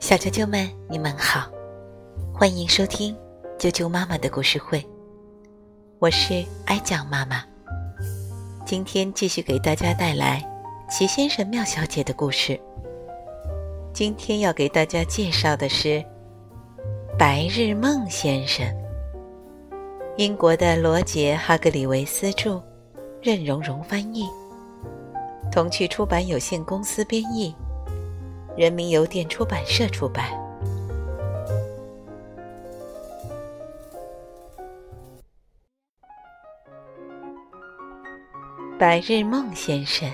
小啾啾们，你们好，欢迎收听啾啾妈妈的故事会，我是哀酱妈妈。今天继续给大家带来齐先生、妙小姐的故事。今天要给大家介绍的是《白日梦先生》，英国的罗杰·哈格里维斯著，任荣荣翻译，童趣出版有限公司编译。人民邮电出版社出版。白日梦先生，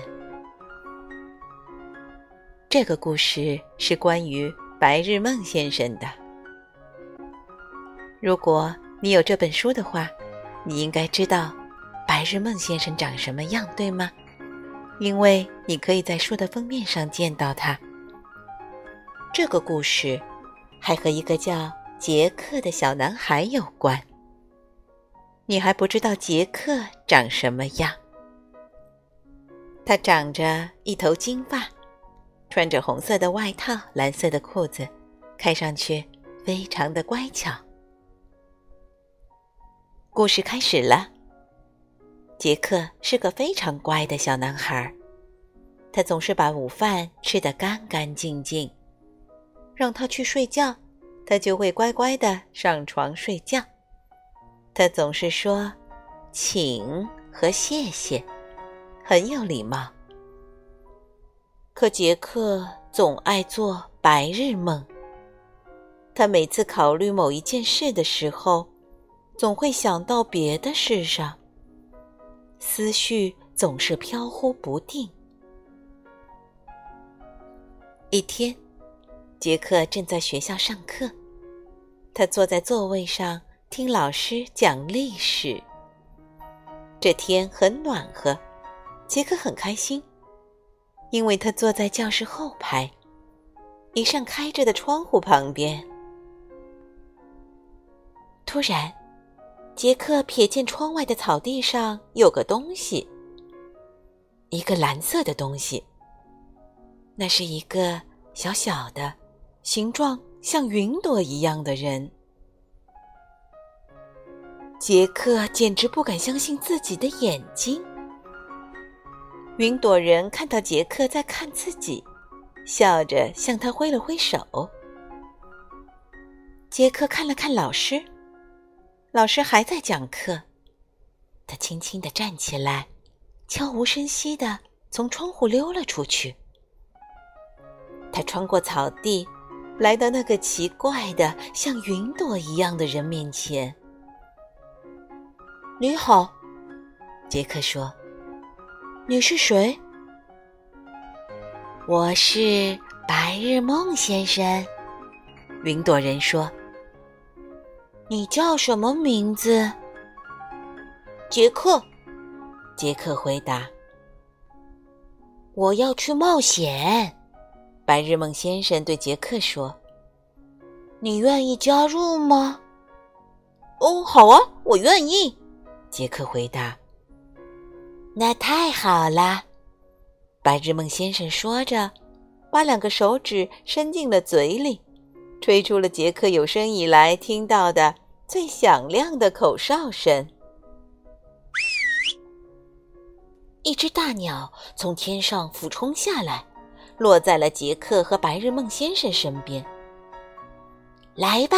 这个故事是关于白日梦先生的。如果你有这本书的话，你应该知道白日梦先生长什么样，对吗？因为你可以在书的封面上见到他。这个故事还和一个叫杰克的小男孩有关。你还不知道杰克长什么样？他长着一头金发，穿着红色的外套、蓝色的裤子，看上去非常的乖巧。故事开始了。杰克是个非常乖的小男孩，他总是把午饭吃得干干净净。让他去睡觉，他就会乖乖的上床睡觉。他总是说“请”和“谢谢”，很有礼貌。可杰克总爱做白日梦。他每次考虑某一件事的时候，总会想到别的事上，思绪总是飘忽不定。一天。杰克正在学校上课，他坐在座位上听老师讲历史。这天很暖和，杰克很开心，因为他坐在教室后排，一扇开着的窗户旁边。突然，杰克瞥见窗外的草地上有个东西，一个蓝色的东西。那是一个小小的。形状像云朵一样的人，杰克简直不敢相信自己的眼睛。云朵人看到杰克在看自己，笑着向他挥了挥手。杰克看了看老师，老师还在讲课。他轻轻的站起来，悄无声息的从窗户溜了出去。他穿过草地。来到那个奇怪的像云朵一样的人面前。“你好，”杰克说，“你是谁？”“我是白日梦先生。”云朵人说。“你叫什么名字？”杰克。杰克回答。“我要去冒险。”白日梦先生对杰克说：“你愿意加入吗？”“哦，好啊，我愿意。”杰克回答。“那太好了。”白日梦先生说着，把两个手指伸进了嘴里，吹出了杰克有生以来听到的最响亮的口哨声。一只大鸟从天上俯冲下来。落在了杰克和白日梦先生身边。来吧，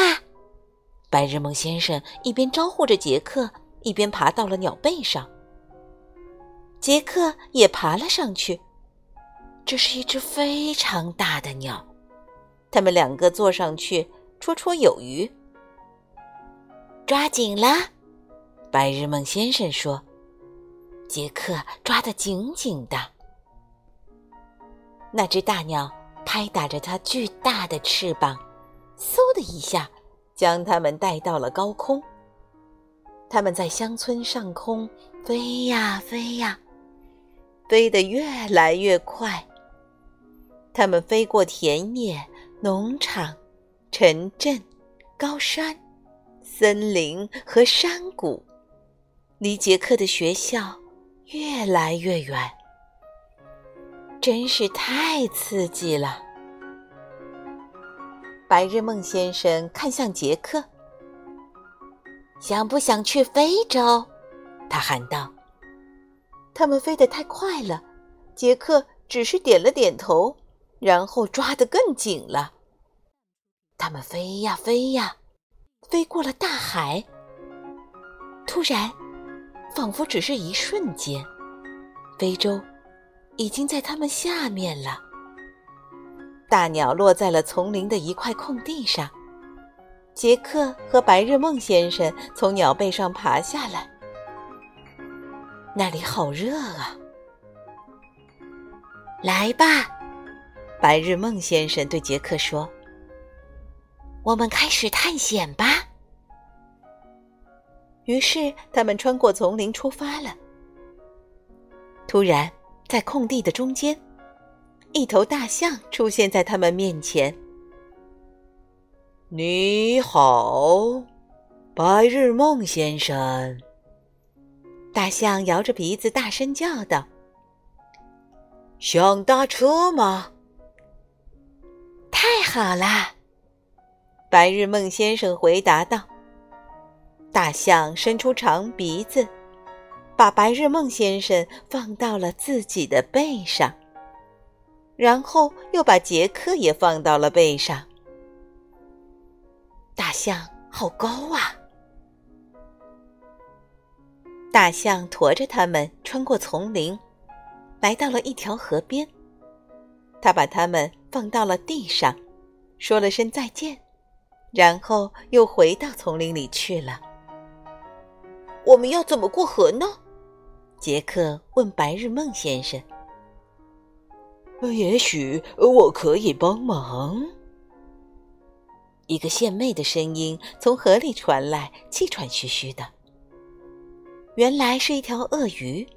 白日梦先生一边招呼着杰克，一边爬到了鸟背上。杰克也爬了上去。这是一只非常大的鸟，他们两个坐上去绰绰有余。抓紧啦，白日梦先生说。杰克抓得紧紧的。那只大鸟拍打着它巨大的翅膀，嗖的一下，将它们带到了高空。它们在乡村上空飞呀飞呀，飞得越来越快。它们飞过田野、农场、城镇、高山、森林和山谷，离杰克的学校越来越远。真是太刺激了。白日梦先生看向杰克，想不想去非洲？他喊道。他们飞得太快了，杰克只是点了点头，然后抓得更紧了。他们飞呀飞呀，飞过了大海。突然，仿佛只是一瞬间，非洲已经在他们下面了。大鸟落在了丛林的一块空地上，杰克和白日梦先生从鸟背上爬下来。那里好热啊！来吧，白日梦先生对杰克说：“我们开始探险吧。”于是他们穿过丛林出发了。突然，在空地的中间，一头大象出现在他们面前。“你好，白日梦先生。”大象摇着鼻子，大声叫道：“想搭车吗？”太好啦！白日梦先生回答道。大象伸出长鼻子，把白日梦先生放到了自己的背上，然后又把杰克也放到了背上。大象好高啊！大象驮着他们穿过丛林，来到了一条河边。他把他们放到了地上，说了声再见，然后又回到丛林里去了。我们要怎么过河呢？杰克问白日梦先生。也许我可以帮忙。一个献媚的声音从河里传来，气喘吁吁的。原来是一条鳄鱼。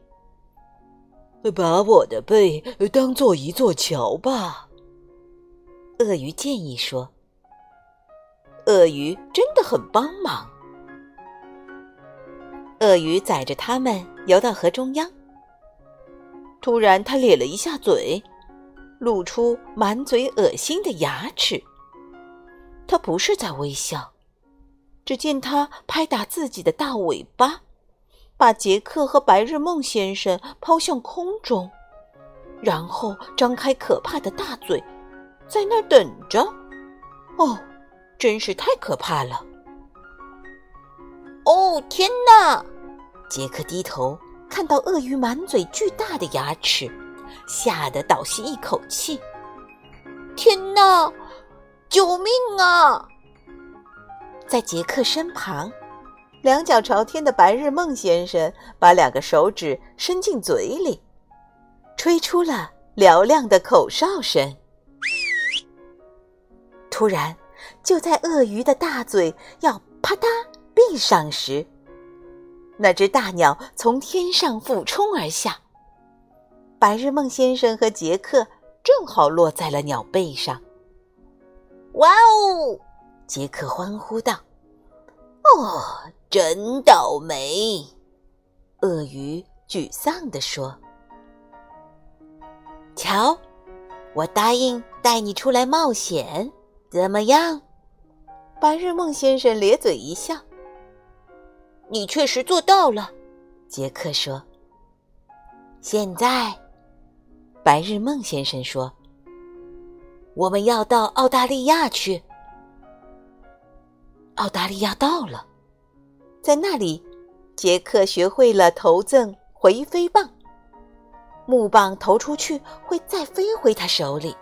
把我的背当做一座桥吧，鳄鱼建议说。鳄鱼真的很帮忙。鳄鱼载着他们游到河中央。突然，他咧了一下嘴，露出满嘴恶心的牙齿。他不是在微笑，只见他拍打自己的大尾巴。把杰克和白日梦先生抛向空中，然后张开可怕的大嘴，在那儿等着。哦，真是太可怕了！哦，天哪！杰克低头看到鳄鱼满嘴巨大的牙齿，吓得倒吸一口气。天哪！救命啊！在杰克身旁。两脚朝天的白日梦先生把两个手指伸进嘴里，吹出了嘹亮的口哨声。突然，就在鳄鱼的大嘴要啪嗒闭上时，那只大鸟从天上俯冲而下，白日梦先生和杰克正好落在了鸟背上。哇哦！杰克欢呼道：“哦！”真倒霉，鳄鱼沮丧地说：“瞧，我答应带你出来冒险，怎么样？”白日梦先生咧嘴一笑：“你确实做到了。”杰克说：“现在，白日梦先生说，我们要到澳大利亚去。澳大利亚到了。”在那里，杰克学会了投赠回飞棒。木棒投出去会再飞回他手里。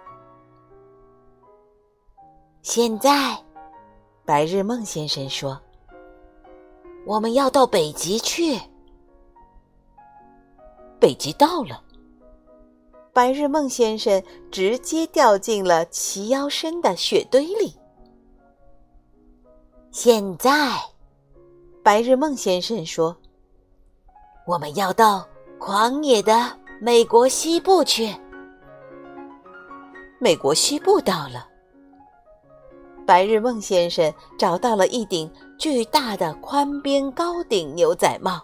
现在，白日梦先生说：“我们要到北极去。”北极到了，白日梦先生直接掉进了齐腰深的雪堆里。现在。白日梦先生说：“我们要到狂野的美国西部去。”美国西部到了。白日梦先生找到了一顶巨大的宽边高顶牛仔帽。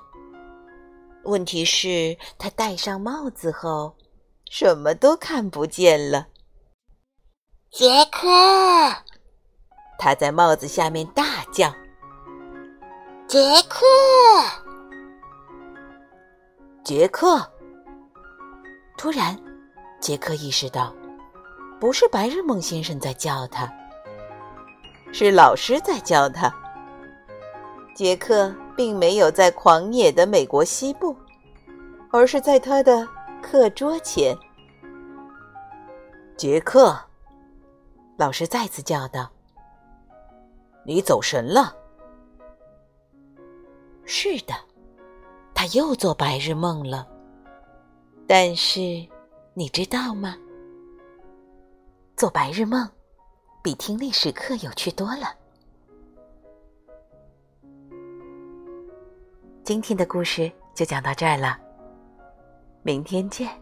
问题是，他戴上帽子后，什么都看不见了。杰克，他在帽子下面大叫：“杰克，杰克！”突然，杰克意识到，不是白日梦先生在叫他，是老师在叫他。杰克并没有在狂野的美国西部，而是在他的课桌前。杰克，老师再次叫道：“你走神了。”是的，他又做白日梦了。但是，你知道吗？做白日梦比听历史课有趣多了。今天的故事就讲到这儿了，明天见。